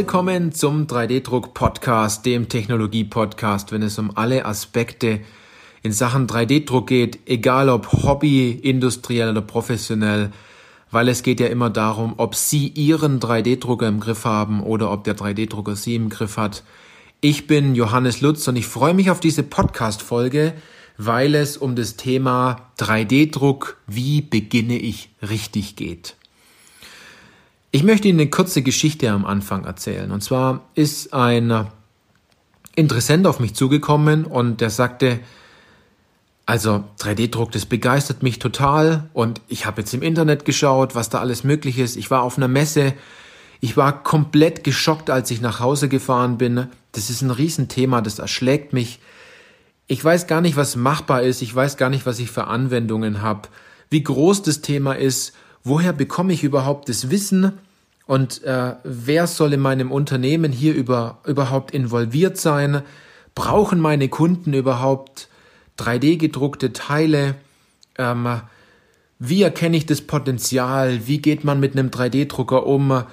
Willkommen zum 3D-Druck-Podcast, dem Technologie-Podcast, wenn es um alle Aspekte in Sachen 3D-Druck geht, egal ob Hobby, industriell oder professionell, weil es geht ja immer darum, ob Sie Ihren 3D-Drucker im Griff haben oder ob der 3D-Drucker Sie im Griff hat. Ich bin Johannes Lutz und ich freue mich auf diese Podcast-Folge, weil es um das Thema 3D-Druck, wie beginne ich richtig geht. Ich möchte Ihnen eine kurze Geschichte am Anfang erzählen. Und zwar ist ein Interessent auf mich zugekommen und der sagte, also 3D-Druck, das begeistert mich total und ich habe jetzt im Internet geschaut, was da alles möglich ist. Ich war auf einer Messe, ich war komplett geschockt, als ich nach Hause gefahren bin. Das ist ein Riesenthema, das erschlägt mich. Ich weiß gar nicht, was machbar ist, ich weiß gar nicht, was ich für Anwendungen habe, wie groß das Thema ist, woher bekomme ich überhaupt das Wissen und äh, wer soll in meinem Unternehmen hier über, überhaupt involviert sein? Brauchen meine Kunden überhaupt 3D gedruckte Teile. Ähm, wie erkenne ich das Potenzial? Wie geht man mit einem 3D-Drucker um?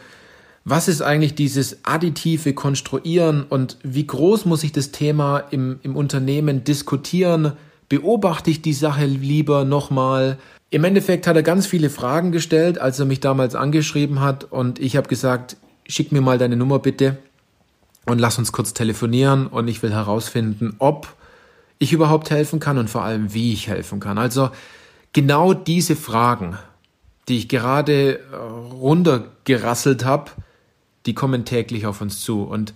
Was ist eigentlich dieses additive Konstruieren und wie groß muss ich das Thema im, im Unternehmen diskutieren? Beobachte ich die Sache lieber nochmal? Im Endeffekt hat er ganz viele Fragen gestellt, als er mich damals angeschrieben hat und ich habe gesagt, schick mir mal deine Nummer bitte und lass uns kurz telefonieren und ich will herausfinden, ob ich überhaupt helfen kann und vor allem, wie ich helfen kann. Also genau diese Fragen, die ich gerade äh, runtergerasselt habe, die kommen täglich auf uns zu. Und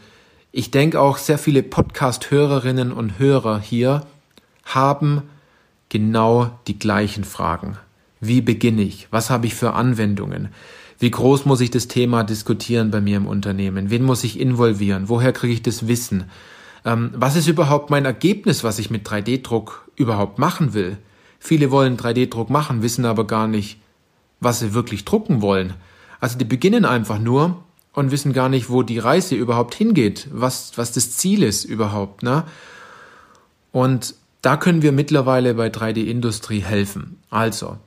ich denke auch sehr viele Podcast-Hörerinnen und Hörer hier haben genau die gleichen Fragen. Wie beginne ich? Was habe ich für Anwendungen? Wie groß muss ich das Thema diskutieren bei mir im Unternehmen? Wen muss ich involvieren? Woher kriege ich das Wissen? Ähm, was ist überhaupt mein Ergebnis, was ich mit 3D-Druck überhaupt machen will? Viele wollen 3D-Druck machen, wissen aber gar nicht, was sie wirklich drucken wollen. Also die beginnen einfach nur und wissen gar nicht, wo die Reise überhaupt hingeht, was, was das Ziel ist überhaupt. Ne? Und da können wir mittlerweile bei 3D-Industrie helfen. Also,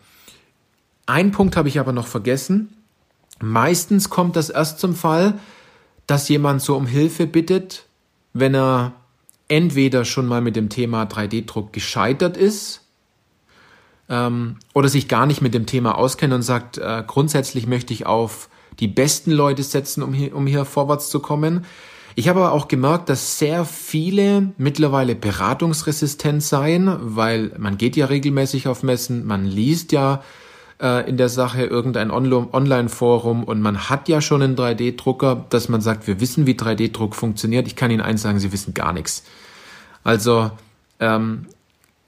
ein Punkt habe ich aber noch vergessen. Meistens kommt das erst zum Fall, dass jemand so um Hilfe bittet, wenn er entweder schon mal mit dem Thema 3D-Druck gescheitert ist ähm, oder sich gar nicht mit dem Thema auskennt und sagt, äh, grundsätzlich möchte ich auf die besten Leute setzen, um hier, um hier vorwärts zu kommen. Ich habe aber auch gemerkt, dass sehr viele mittlerweile beratungsresistent seien, weil man geht ja regelmäßig auf Messen, man liest ja äh, in der Sache irgendein Online-Forum und man hat ja schon einen 3D-Drucker, dass man sagt, wir wissen, wie 3D-Druck funktioniert. Ich kann Ihnen eins sagen, Sie wissen gar nichts. Also ähm,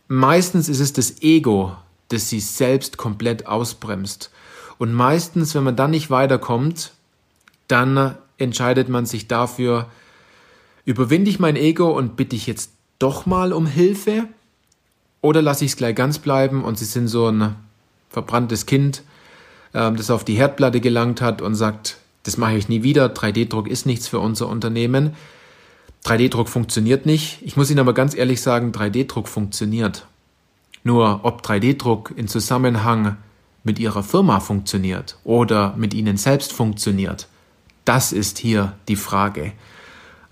meistens ist es das Ego, das Sie selbst komplett ausbremst. Und meistens, wenn man dann nicht weiterkommt, dann entscheidet man sich dafür, überwinde ich mein Ego und bitte ich jetzt doch mal um Hilfe oder lasse ich es gleich ganz bleiben und Sie sind so ein verbranntes Kind, ähm, das auf die Herdplatte gelangt hat und sagt, das mache ich nie wieder, 3D-Druck ist nichts für unser Unternehmen. 3D-Druck funktioniert nicht. Ich muss Ihnen aber ganz ehrlich sagen, 3D-Druck funktioniert. Nur ob 3D-Druck in Zusammenhang mit Ihrer Firma funktioniert oder mit Ihnen selbst funktioniert, das ist hier die Frage.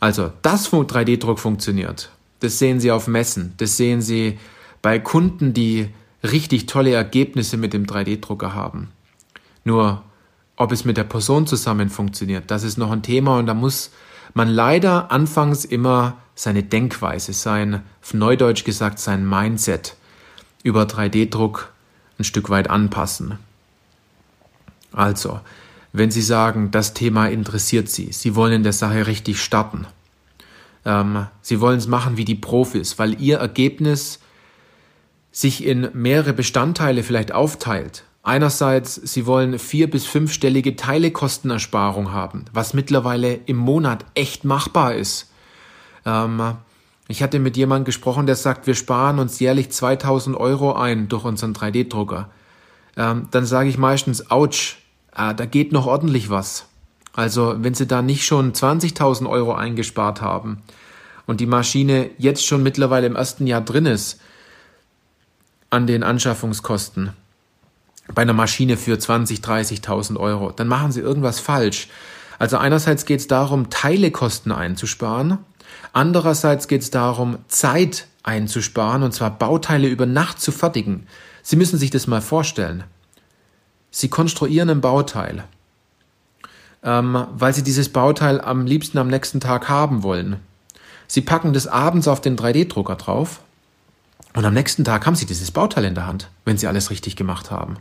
Also, dass 3D-Druck funktioniert, das sehen Sie auf Messen, das sehen Sie bei Kunden, die richtig tolle Ergebnisse mit dem 3D-Drucker haben. Nur, ob es mit der Person zusammen funktioniert, das ist noch ein Thema und da muss man leider anfangs immer seine Denkweise, sein, auf Neudeutsch gesagt, sein Mindset über 3D-Druck ein Stück weit anpassen. Also, wenn Sie sagen, das Thema interessiert Sie, Sie wollen in der Sache richtig starten, ähm, Sie wollen es machen wie die Profis, weil Ihr Ergebnis sich in mehrere Bestandteile vielleicht aufteilt. Einerseits, Sie wollen vier- bis fünfstellige Teilekostenersparung haben, was mittlerweile im Monat echt machbar ist. Ähm, ich hatte mit jemandem gesprochen, der sagt, wir sparen uns jährlich 2000 Euro ein durch unseren 3D-Drucker. Ähm, dann sage ich meistens, ouch, äh, da geht noch ordentlich was. Also wenn Sie da nicht schon 20.000 Euro eingespart haben und die Maschine jetzt schon mittlerweile im ersten Jahr drin ist, an den Anschaffungskosten bei einer Maschine für 20, 30.000 Euro, dann machen Sie irgendwas falsch. Also einerseits geht es darum, Teilekosten einzusparen, andererseits geht es darum, Zeit einzusparen, und zwar Bauteile über Nacht zu fertigen. Sie müssen sich das mal vorstellen. Sie konstruieren ein Bauteil, ähm, weil Sie dieses Bauteil am liebsten am nächsten Tag haben wollen. Sie packen das abends auf den 3D-Drucker drauf und am nächsten Tag haben Sie dieses Bauteil in der Hand, wenn Sie alles richtig gemacht haben.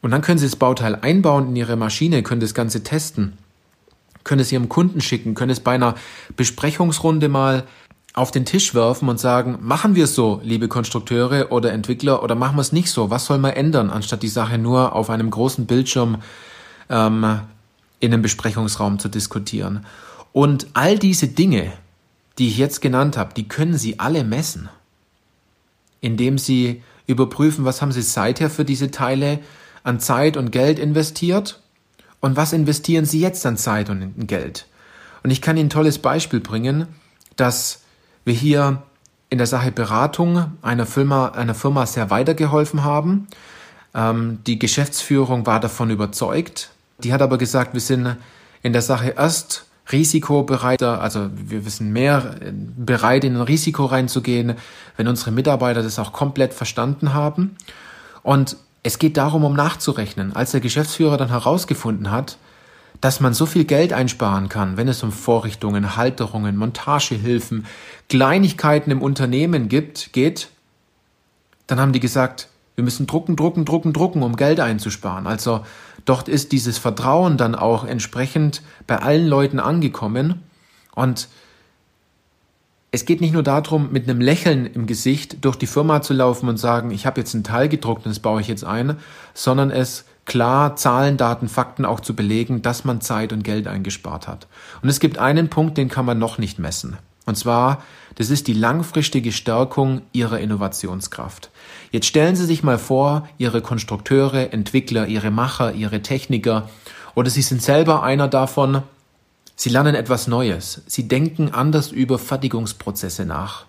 Und dann können Sie das Bauteil einbauen in Ihre Maschine, können das Ganze testen, können es Ihrem Kunden schicken, können es bei einer Besprechungsrunde mal auf den Tisch werfen und sagen, machen wir es so, liebe Konstrukteure oder Entwickler, oder machen wir es nicht so? Was soll man ändern, anstatt die Sache nur auf einem großen Bildschirm ähm, in einem Besprechungsraum zu diskutieren? Und all diese Dinge, die ich jetzt genannt habe, die können Sie alle messen, indem Sie überprüfen, was haben Sie seither für diese Teile an Zeit und Geld investiert und was investieren Sie jetzt an Zeit und Geld. Und ich kann Ihnen ein tolles Beispiel bringen, dass wir hier in der Sache Beratung einer Firma, einer Firma sehr weitergeholfen haben. Ähm, die Geschäftsführung war davon überzeugt. Die hat aber gesagt, wir sind in der Sache erst risikobereiter, also wir sind mehr äh, bereit, in ein Risiko reinzugehen, wenn unsere Mitarbeiter das auch komplett verstanden haben. Und es geht darum, um nachzurechnen. Als der Geschäftsführer dann herausgefunden hat, dass man so viel Geld einsparen kann, wenn es um Vorrichtungen, Halterungen, Montagehilfen, Kleinigkeiten im Unternehmen gibt, geht, dann haben die gesagt, wir müssen drucken, drucken, drucken, drucken, um Geld einzusparen. Also dort ist dieses Vertrauen dann auch entsprechend bei allen Leuten angekommen und es geht nicht nur darum, mit einem Lächeln im Gesicht durch die Firma zu laufen und sagen, ich habe jetzt ein Teil gedruckt und das baue ich jetzt ein, sondern es klar Zahlen, Daten, Fakten auch zu belegen, dass man Zeit und Geld eingespart hat. Und es gibt einen Punkt, den kann man noch nicht messen. Und zwar, das ist die langfristige Stärkung Ihrer Innovationskraft. Jetzt stellen Sie sich mal vor, Ihre Konstrukteure, Entwickler, Ihre Macher, Ihre Techniker oder Sie sind selber einer davon, Sie lernen etwas Neues. Sie denken anders über Fertigungsprozesse nach.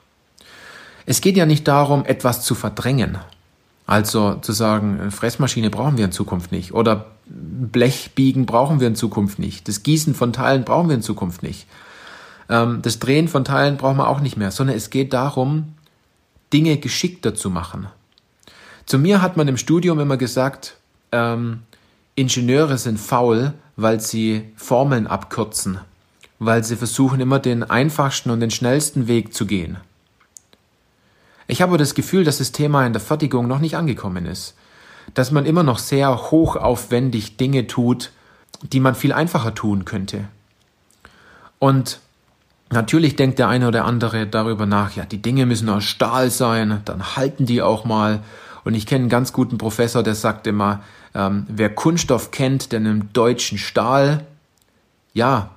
Es geht ja nicht darum, etwas zu verdrängen. Also zu sagen, Fressmaschine brauchen wir in Zukunft nicht oder Blechbiegen brauchen wir in Zukunft nicht. Das Gießen von Teilen brauchen wir in Zukunft nicht. Ähm, das Drehen von Teilen brauchen wir auch nicht mehr, sondern es geht darum, Dinge geschickter zu machen. Zu mir hat man im Studium immer gesagt, ähm, Ingenieure sind faul, weil sie Formeln abkürzen, weil sie versuchen immer den einfachsten und den schnellsten Weg zu gehen. Ich habe das Gefühl, dass das Thema in der Fertigung noch nicht angekommen ist, dass man immer noch sehr hochaufwendig Dinge tut, die man viel einfacher tun könnte. Und natürlich denkt der eine oder andere darüber nach, ja, die Dinge müssen aus Stahl sein, dann halten die auch mal. Und ich kenne einen ganz guten Professor, der sagt immer, ähm, wer Kunststoff kennt, der nimmt deutschen Stahl. Ja,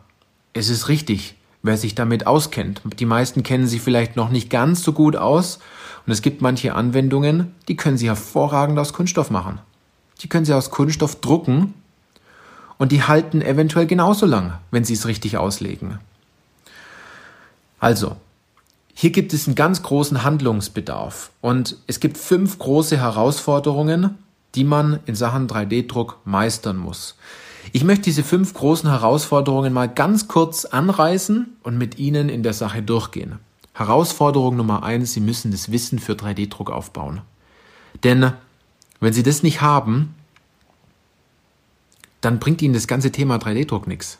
es ist richtig, wer sich damit auskennt. Die meisten kennen sich vielleicht noch nicht ganz so gut aus. Und es gibt manche Anwendungen, die können Sie hervorragend aus Kunststoff machen. Die können Sie aus Kunststoff drucken und die halten eventuell genauso lang, wenn Sie es richtig auslegen. Also, hier gibt es einen ganz großen Handlungsbedarf und es gibt fünf große Herausforderungen, die man in Sachen 3D-Druck meistern muss. Ich möchte diese fünf großen Herausforderungen mal ganz kurz anreißen und mit Ihnen in der Sache durchgehen. Herausforderung Nummer eins, Sie müssen das Wissen für 3D-Druck aufbauen. Denn wenn Sie das nicht haben, dann bringt Ihnen das ganze Thema 3D-Druck nichts.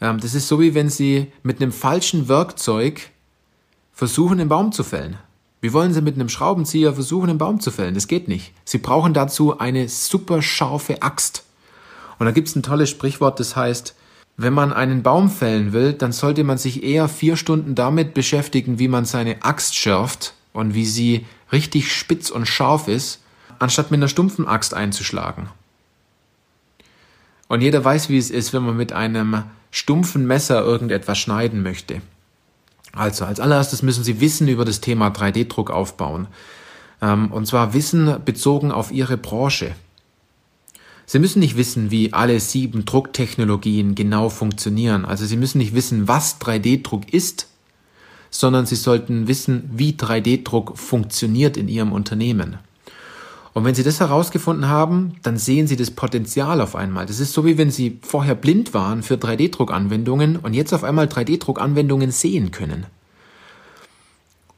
Ähm, das ist so wie wenn Sie mit einem falschen Werkzeug versuchen, einen Baum zu fällen. Wie wollen Sie mit einem Schraubenzieher versuchen, einen Baum zu fällen? Das geht nicht. Sie brauchen dazu eine super scharfe Axt. Und da gibt es ein tolles Sprichwort, das heißt, wenn man einen Baum fällen will, dann sollte man sich eher vier Stunden damit beschäftigen, wie man seine Axt schärft und wie sie richtig spitz und scharf ist, anstatt mit einer stumpfen Axt einzuschlagen. Und jeder weiß, wie es ist, wenn man mit einem stumpfen Messer irgendetwas schneiden möchte. Also als allererstes müssen Sie Wissen über das Thema 3D-Druck aufbauen. Ähm, und zwar Wissen bezogen auf Ihre Branche. Sie müssen nicht wissen, wie alle sieben Drucktechnologien genau funktionieren. Also Sie müssen nicht wissen, was 3D-Druck ist, sondern Sie sollten wissen, wie 3D-Druck funktioniert in Ihrem Unternehmen. Und wenn Sie das herausgefunden haben, dann sehen Sie das Potenzial auf einmal. Das ist so, wie wenn Sie vorher blind waren für 3D-Druckanwendungen und jetzt auf einmal 3D-Druckanwendungen sehen können.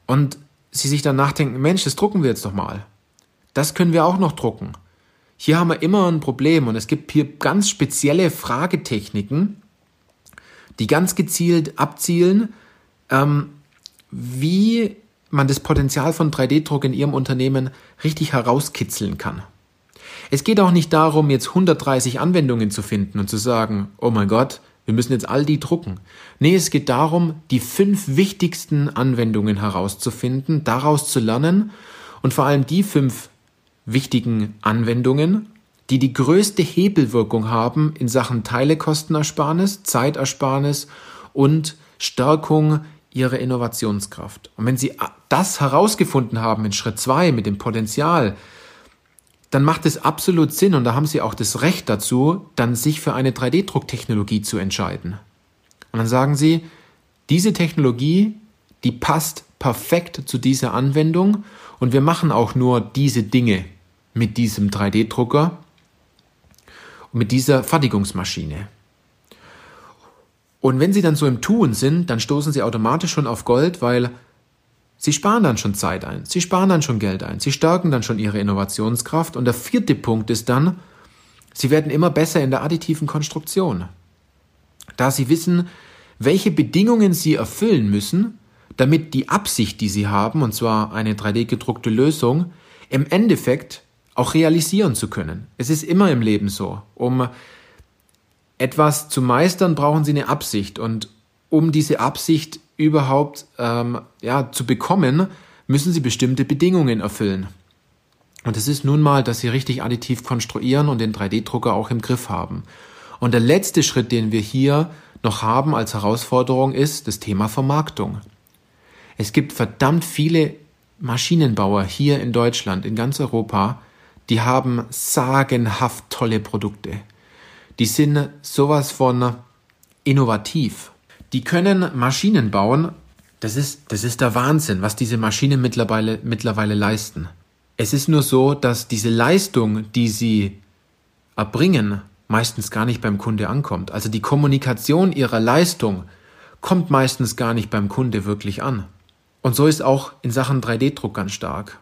Und Sie sich dann nachdenken, Mensch, das drucken wir jetzt doch mal. Das können wir auch noch drucken. Hier haben wir immer ein Problem und es gibt hier ganz spezielle Fragetechniken, die ganz gezielt abzielen, ähm, wie man das Potenzial von 3D-Druck in Ihrem Unternehmen richtig herauskitzeln kann. Es geht auch nicht darum, jetzt 130 Anwendungen zu finden und zu sagen, oh mein Gott, wir müssen jetzt all die drucken. Nee, es geht darum, die fünf wichtigsten Anwendungen herauszufinden, daraus zu lernen und vor allem die fünf wichtigen Anwendungen, die die größte Hebelwirkung haben in Sachen Teilekostenersparnis, Zeitersparnis und Stärkung ihre Innovationskraft. Und wenn Sie das herausgefunden haben in Schritt zwei mit dem Potenzial, dann macht es absolut Sinn und da haben Sie auch das Recht dazu, dann sich für eine 3D-Drucktechnologie zu entscheiden. Und dann sagen Sie, diese Technologie, die passt perfekt zu dieser Anwendung und wir machen auch nur diese Dinge mit diesem 3D-Drucker und mit dieser Fertigungsmaschine. Und wenn sie dann so im Tun sind, dann stoßen sie automatisch schon auf Gold, weil sie sparen dann schon Zeit ein, sie sparen dann schon Geld ein, sie stärken dann schon ihre Innovationskraft. Und der vierte Punkt ist dann, sie werden immer besser in der additiven Konstruktion. Da sie wissen, welche Bedingungen sie erfüllen müssen, damit die Absicht, die sie haben, und zwar eine 3D-gedruckte Lösung, im Endeffekt auch realisieren zu können. Es ist immer im Leben so. Um etwas zu meistern, brauchen sie eine Absicht. Und um diese Absicht überhaupt ähm, ja, zu bekommen, müssen sie bestimmte Bedingungen erfüllen. Und es ist nun mal, dass sie richtig additiv konstruieren und den 3D-Drucker auch im Griff haben. Und der letzte Schritt, den wir hier noch haben als Herausforderung, ist das Thema Vermarktung. Es gibt verdammt viele Maschinenbauer hier in Deutschland, in ganz Europa, die haben sagenhaft tolle Produkte die sind sowas von innovativ. Die können Maschinen bauen. Das ist, das ist der Wahnsinn, was diese Maschinen mittlerweile, mittlerweile leisten. Es ist nur so, dass diese Leistung, die sie erbringen, meistens gar nicht beim Kunde ankommt. Also die Kommunikation ihrer Leistung kommt meistens gar nicht beim Kunde wirklich an. Und so ist auch in Sachen 3D-Druck ganz stark.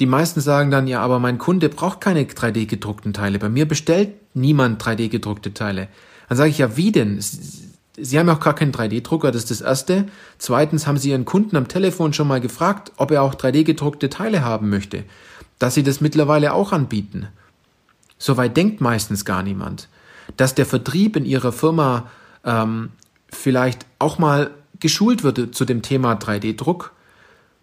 Die meisten sagen dann, ja, aber mein Kunde braucht keine 3D-gedruckten Teile. Bei mir bestellt niemand 3D-gedruckte Teile. Dann sage ich, ja, wie denn? Sie haben auch gar keinen 3D-Drucker, das ist das Erste. Zweitens haben Sie Ihren Kunden am Telefon schon mal gefragt, ob er auch 3D-gedruckte Teile haben möchte. Dass Sie das mittlerweile auch anbieten. Soweit denkt meistens gar niemand. Dass der Vertrieb in Ihrer Firma ähm, vielleicht auch mal geschult wird zu dem Thema 3D-Druck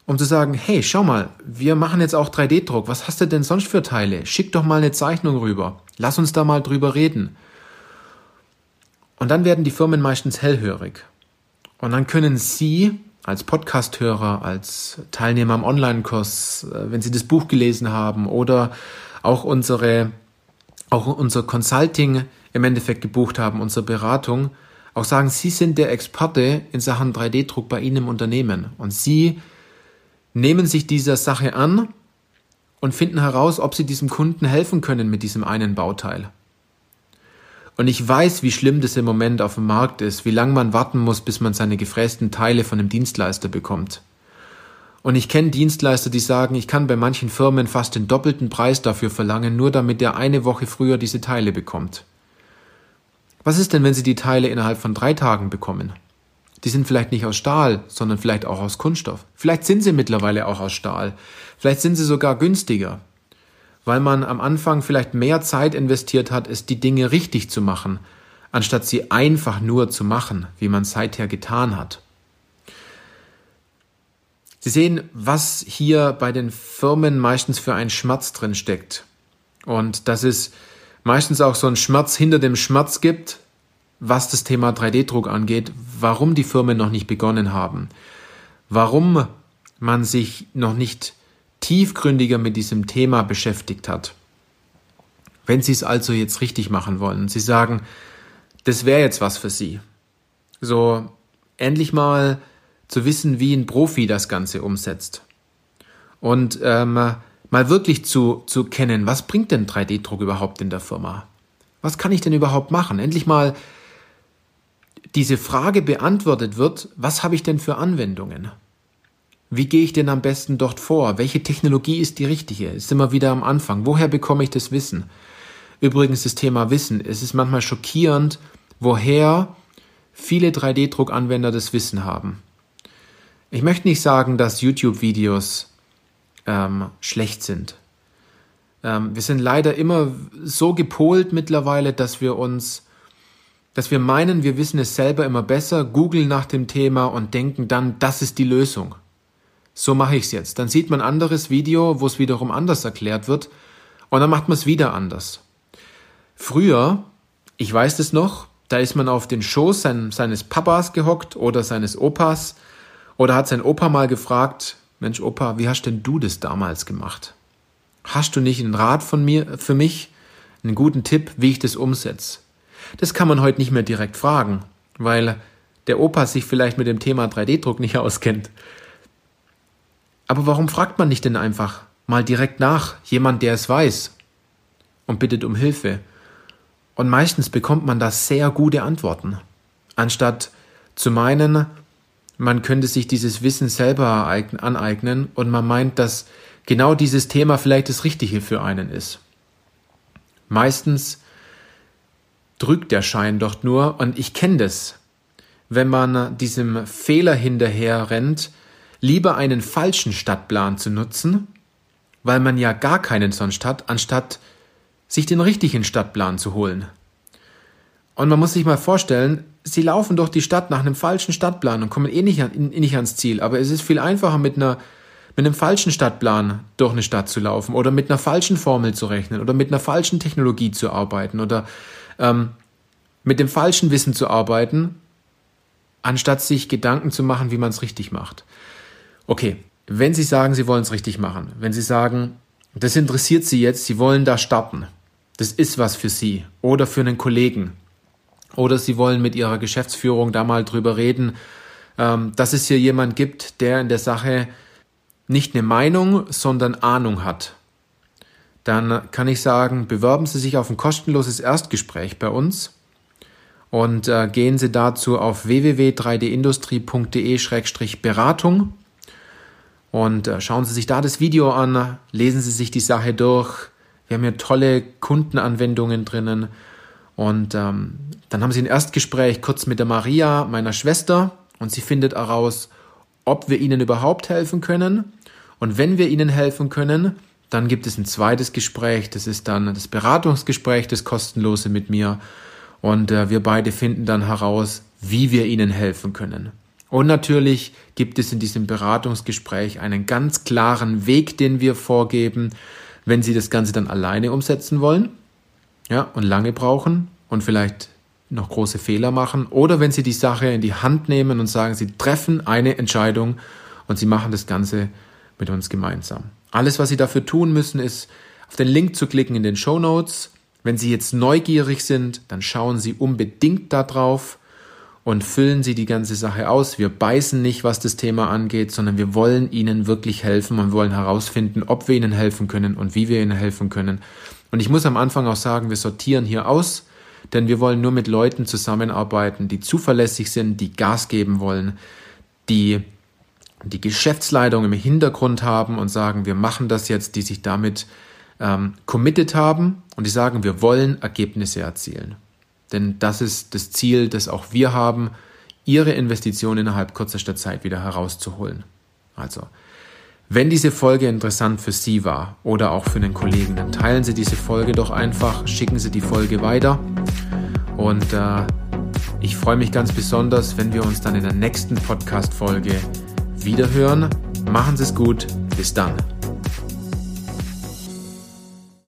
um zu sagen, hey, schau mal, wir machen jetzt auch 3D-Druck. Was hast du denn sonst für Teile? Schick doch mal eine Zeichnung rüber. Lass uns da mal drüber reden. Und dann werden die Firmen meistens hellhörig. Und dann können Sie als Podcasthörer, als Teilnehmer am Online-Kurs, äh, wenn Sie das Buch gelesen haben oder auch unsere, auch unser Consulting im Endeffekt gebucht haben, unsere Beratung, auch sagen, Sie sind der Experte in Sachen 3D-Druck bei Ihnen im Unternehmen. Und Sie nehmen sich dieser Sache an und finden heraus, ob sie diesem Kunden helfen können mit diesem einen Bauteil. Und ich weiß, wie schlimm das im Moment auf dem Markt ist, wie lange man warten muss, bis man seine gefrästen Teile von einem Dienstleister bekommt. Und ich kenne Dienstleister, die sagen, ich kann bei manchen Firmen fast den doppelten Preis dafür verlangen, nur damit er eine Woche früher diese Teile bekommt. Was ist denn, wenn sie die Teile innerhalb von drei Tagen bekommen? Die sind vielleicht nicht aus Stahl, sondern vielleicht auch aus Kunststoff. Vielleicht sind sie mittlerweile auch aus Stahl. Vielleicht sind sie sogar günstiger, weil man am Anfang vielleicht mehr Zeit investiert hat, es die Dinge richtig zu machen, anstatt sie einfach nur zu machen, wie man seither getan hat. Sie sehen, was hier bei den Firmen meistens für ein Schmerz drin steckt. Und dass es meistens auch so einen Schmerz hinter dem Schmerz gibt, was das Thema 3D-Druck angeht, warum die Firmen noch nicht begonnen haben, warum man sich noch nicht tiefgründiger mit diesem Thema beschäftigt hat. Wenn Sie es also jetzt richtig machen wollen, Sie sagen, das wäre jetzt was für Sie. So endlich mal zu wissen, wie ein Profi das Ganze umsetzt. Und ähm, mal wirklich zu, zu kennen, was bringt denn 3D-Druck überhaupt in der Firma? Was kann ich denn überhaupt machen? Endlich mal diese Frage beantwortet wird, was habe ich denn für Anwendungen? Wie gehe ich denn am besten dort vor? Welche Technologie ist die richtige? Ist immer wieder am Anfang. Woher bekomme ich das Wissen? Übrigens das Thema Wissen. Es ist manchmal schockierend, woher viele 3D-Druckanwender das Wissen haben. Ich möchte nicht sagen, dass YouTube-Videos ähm, schlecht sind. Ähm, wir sind leider immer so gepolt mittlerweile, dass wir uns, dass wir meinen, wir wissen es selber immer besser, googeln nach dem Thema und denken dann, das ist die Lösung. So mache ich es jetzt. Dann sieht man ein anderes Video, wo es wiederum anders erklärt wird und dann macht man es wieder anders. Früher, ich weiß es noch, da ist man auf den Schoß sein, seines Papas gehockt oder seines Opas oder hat sein Opa mal gefragt, Mensch Opa, wie hast denn du das damals gemacht? Hast du nicht einen Rat von mir, für mich, einen guten Tipp, wie ich das umsetze? Das kann man heute nicht mehr direkt fragen, weil der Opa sich vielleicht mit dem Thema 3D-Druck nicht auskennt. Aber warum fragt man nicht denn einfach mal direkt nach, jemand, der es weiß, und bittet um Hilfe? Und meistens bekommt man da sehr gute Antworten. Anstatt zu meinen, man könnte sich dieses Wissen selber aneignen und man meint, dass genau dieses Thema vielleicht das Richtige für einen ist. Meistens drückt der Schein doch nur und ich kenne das. Wenn man diesem Fehler hinterher rennt, lieber einen falschen Stadtplan zu nutzen, weil man ja gar keinen sonst hat, anstatt sich den richtigen Stadtplan zu holen. Und man muss sich mal vorstellen, sie laufen durch die Stadt nach einem falschen Stadtplan und kommen eh nicht, an, nicht ans Ziel. Aber es ist viel einfacher, mit einer mit einem falschen Stadtplan durch eine Stadt zu laufen oder mit einer falschen Formel zu rechnen oder mit einer falschen Technologie zu arbeiten oder ähm, mit dem falschen Wissen zu arbeiten, anstatt sich Gedanken zu machen, wie man es richtig macht. Okay, wenn Sie sagen, Sie wollen es richtig machen, wenn Sie sagen, das interessiert Sie jetzt, Sie wollen da starten, das ist was für Sie oder für einen Kollegen oder Sie wollen mit Ihrer Geschäftsführung da mal drüber reden, ähm, dass es hier jemand gibt, der in der Sache nicht eine Meinung, sondern Ahnung hat. Dann kann ich sagen, bewerben Sie sich auf ein kostenloses Erstgespräch bei uns und äh, gehen Sie dazu auf www.3dindustrie.de-beratung und äh, schauen Sie sich da das Video an, lesen Sie sich die Sache durch. Wir haben hier tolle Kundenanwendungen drinnen und ähm, dann haben sie ein Erstgespräch kurz mit der Maria, meiner Schwester, und sie findet heraus, ob wir ihnen überhaupt helfen können. Und wenn wir ihnen helfen können, dann gibt es ein zweites Gespräch, das ist dann das Beratungsgespräch, das kostenlose mit mir. Und äh, wir beide finden dann heraus, wie wir ihnen helfen können. Und natürlich gibt es in diesem Beratungsgespräch einen ganz klaren Weg, den wir vorgeben, wenn Sie das Ganze dann alleine umsetzen wollen ja, und lange brauchen und vielleicht noch große Fehler machen oder wenn sie die Sache in die Hand nehmen und sagen, sie treffen eine Entscheidung und sie machen das Ganze mit uns gemeinsam. Alles, was sie dafür tun müssen, ist auf den Link zu klicken in den Show Notes. Wenn Sie jetzt neugierig sind, dann schauen Sie unbedingt da drauf und füllen Sie die ganze Sache aus. Wir beißen nicht, was das Thema angeht, sondern wir wollen Ihnen wirklich helfen und wollen herausfinden, ob wir Ihnen helfen können und wie wir Ihnen helfen können. Und ich muss am Anfang auch sagen, wir sortieren hier aus, denn wir wollen nur mit Leuten zusammenarbeiten, die zuverlässig sind, die Gas geben wollen, die die Geschäftsleitung im Hintergrund haben und sagen, wir machen das jetzt, die sich damit ähm, committed haben und die sagen, wir wollen Ergebnisse erzielen. Denn das ist das Ziel, das auch wir haben, ihre Investition innerhalb kürzester Zeit wieder herauszuholen. Also wenn diese Folge interessant für Sie war oder auch für einen Kollegen, dann teilen Sie diese Folge doch einfach, schicken Sie die Folge weiter. Und äh, ich freue mich ganz besonders, wenn wir uns dann in der nächsten Podcast-Folge wiederhören. Machen Sie es gut. Bis dann.